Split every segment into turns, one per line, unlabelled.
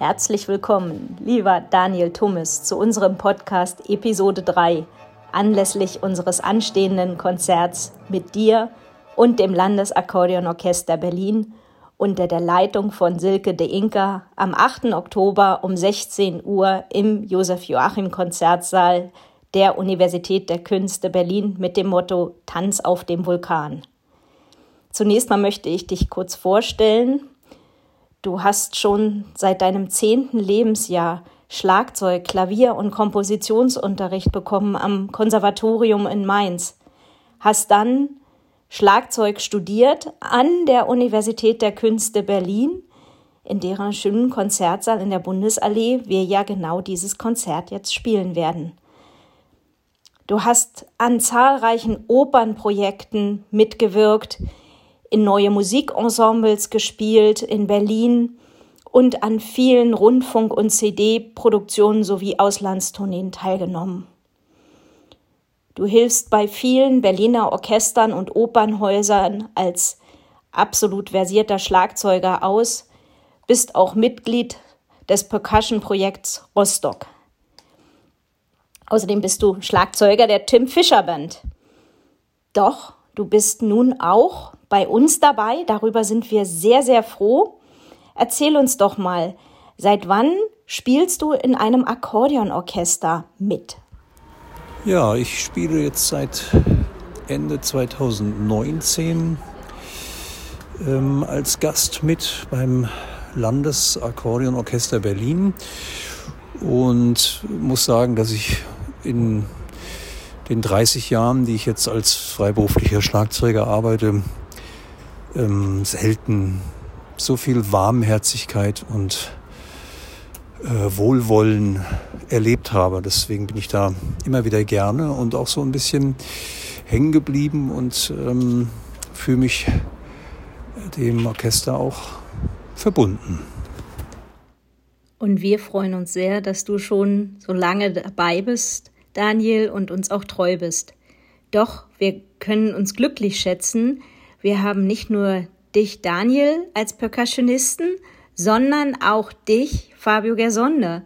Herzlich willkommen, lieber Daniel Tummes, zu unserem Podcast Episode 3 anlässlich unseres anstehenden Konzerts mit dir und dem Landesakkordeonorchester Berlin unter der Leitung von Silke de Inka am 8. Oktober um 16 Uhr im Josef-Joachim-Konzertsaal der Universität der Künste Berlin mit dem Motto Tanz auf dem Vulkan. Zunächst mal möchte ich dich kurz vorstellen. Du hast schon seit deinem zehnten Lebensjahr Schlagzeug, Klavier und Kompositionsunterricht bekommen am Konservatorium in Mainz, hast dann Schlagzeug studiert an der Universität der Künste Berlin, in deren schönen Konzertsaal in der Bundesallee wir ja genau dieses Konzert jetzt spielen werden. Du hast an zahlreichen Opernprojekten mitgewirkt, in neue Musikensembles gespielt in Berlin und an vielen Rundfunk- und CD-Produktionen sowie Auslandstourneen teilgenommen. Du hilfst bei vielen Berliner Orchestern und Opernhäusern als absolut versierter Schlagzeuger aus, bist auch Mitglied des Percussion-Projekts Rostock. Außerdem bist du Schlagzeuger der Tim Fischer Band. Doch du bist nun auch bei uns dabei, darüber sind wir sehr, sehr froh. Erzähl uns doch mal, seit wann spielst du in einem Akkordeonorchester mit?
Ja, ich spiele jetzt seit Ende 2019 ähm, als Gast mit beim Landesakkordeonorchester Berlin und muss sagen, dass ich in den 30 Jahren, die ich jetzt als freiberuflicher Schlagzeuger arbeite, ähm, selten so viel Warmherzigkeit und äh, Wohlwollen erlebt habe. Deswegen bin ich da immer wieder gerne und auch so ein bisschen hängen geblieben und ähm, fühle mich dem Orchester auch verbunden.
Und wir freuen uns sehr, dass du schon so lange dabei bist, Daniel, und uns auch treu bist. Doch wir können uns glücklich schätzen, wir haben nicht nur dich, Daniel, als Percussionisten, sondern auch dich, Fabio Gersonde.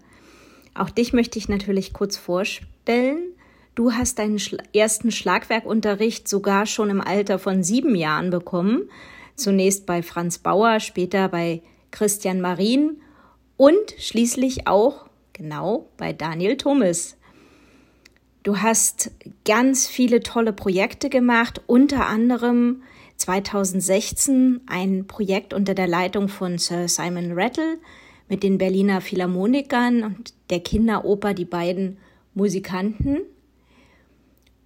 Auch dich möchte ich natürlich kurz vorstellen. Du hast deinen ersten Schlagwerkunterricht sogar schon im Alter von sieben Jahren bekommen. Zunächst bei Franz Bauer, später bei Christian Marin und schließlich auch genau bei Daniel Thomas. Du hast ganz viele tolle Projekte gemacht, unter anderem 2016 ein Projekt unter der Leitung von Sir Simon Rattle mit den Berliner Philharmonikern und der Kinderoper Die beiden Musikanten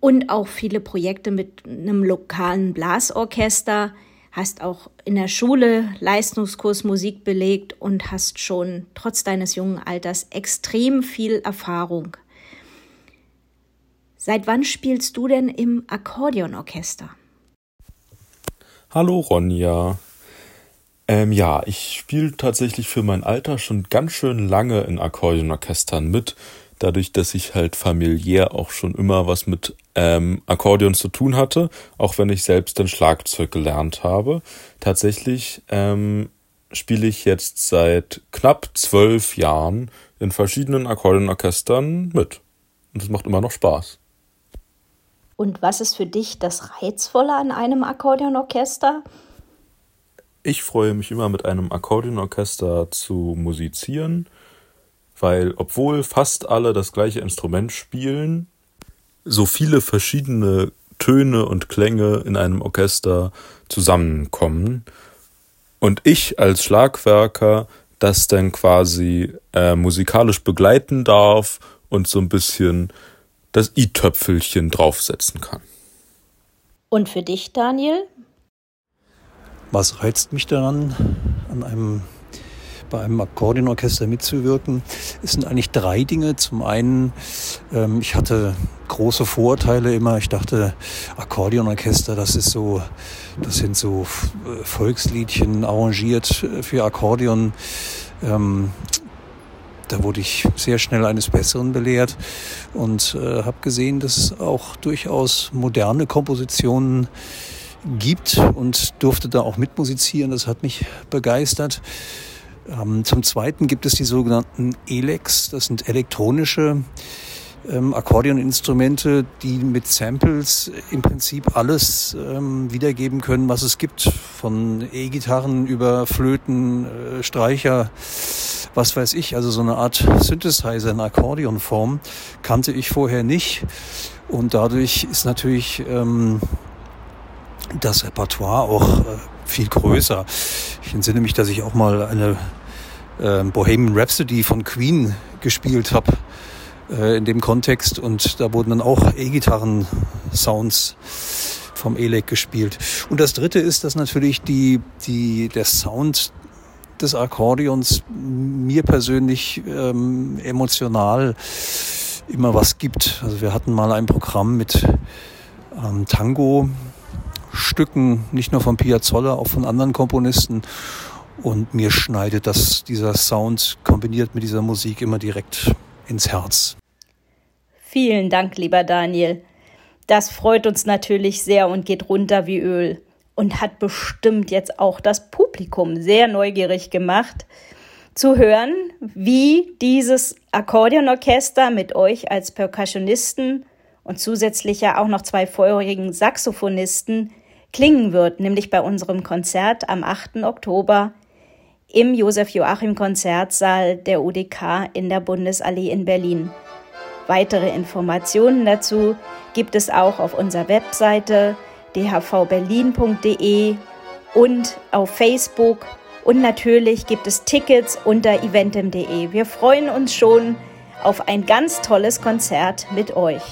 und auch viele Projekte mit einem lokalen Blasorchester, hast auch in der Schule Leistungskurs Musik belegt und hast schon trotz deines jungen Alters extrem viel Erfahrung. Seit wann spielst du denn im Akkordeonorchester?
Hallo Ronja. Ähm, ja, ich spiele tatsächlich für mein Alter schon ganz schön lange in Akkordeonorchestern mit, dadurch, dass ich halt familiär auch schon immer was mit ähm, Akkordeon zu tun hatte, auch wenn ich selbst den Schlagzeug gelernt habe. Tatsächlich ähm, spiele ich jetzt seit knapp zwölf Jahren in verschiedenen Akkordeonorchestern mit. Und es macht immer noch Spaß.
Und was ist für dich das Reizvolle an einem Akkordeonorchester?
Ich freue mich immer mit einem Akkordeonorchester zu musizieren weil obwohl fast alle das gleiche Instrument spielen, so viele verschiedene Töne und Klänge in einem Orchester zusammenkommen und ich als Schlagwerker das dann quasi äh, musikalisch begleiten darf und so ein bisschen das i-Töpfelchen draufsetzen kann.
Und für dich, Daniel?
Was reizt mich daran, an einem bei einem Akkordeonorchester mitzuwirken, es sind eigentlich drei Dinge. Zum einen, ähm, ich hatte große Vorurteile immer. Ich dachte, Akkordeonorchester, das ist so, das sind so äh, Volksliedchen arrangiert für Akkordeon. Ähm, da wurde ich sehr schnell eines Besseren belehrt und äh, habe gesehen, dass es auch durchaus moderne Kompositionen gibt und durfte da auch mitmusizieren. Das hat mich begeistert. Ähm, zum Zweiten gibt es die sogenannten Elex, das sind elektronische ähm, Akkordeoninstrumente, die mit Samples im Prinzip alles ähm, wiedergeben können, was es gibt. Von E-Gitarren über Flöten, äh, Streicher, was weiß ich. Also so eine Art Synthesizer in Akkordeonform kannte ich vorher nicht. Und dadurch ist natürlich ähm, das Repertoire auch äh, viel größer. Ich entsinne mich, dass ich auch mal eine äh, Bohemian Rhapsody von Queen gespielt habe äh, in dem Kontext und da wurden dann auch E-Gitarren-Sounds vom Elec gespielt. Und das dritte ist, dass natürlich die, die, der Sound des Akkordeons mir persönlich ähm, emotional immer was gibt. Also wir hatten mal ein Programm mit ähm, Tango-Stücken, nicht nur von Piazzolla, auch von anderen Komponisten. Und mir schneidet das, dieser Sound kombiniert mit dieser Musik immer direkt ins Herz.
Vielen Dank, lieber Daniel. Das freut uns natürlich sehr und geht runter wie Öl und hat bestimmt jetzt auch das Publikum sehr neugierig gemacht, zu hören, wie dieses Akkordeonorchester mit euch als Percussionisten und zusätzlich ja auch noch zwei feurigen Saxophonisten klingen wird, nämlich bei unserem Konzert am 8. Oktober im Josef Joachim Konzertsaal der UDK in der Bundesallee in Berlin. Weitere Informationen dazu gibt es auch auf unserer Webseite dhvberlin.de und auf Facebook und natürlich gibt es Tickets unter eventim.de. Wir freuen uns schon auf ein ganz tolles Konzert mit euch.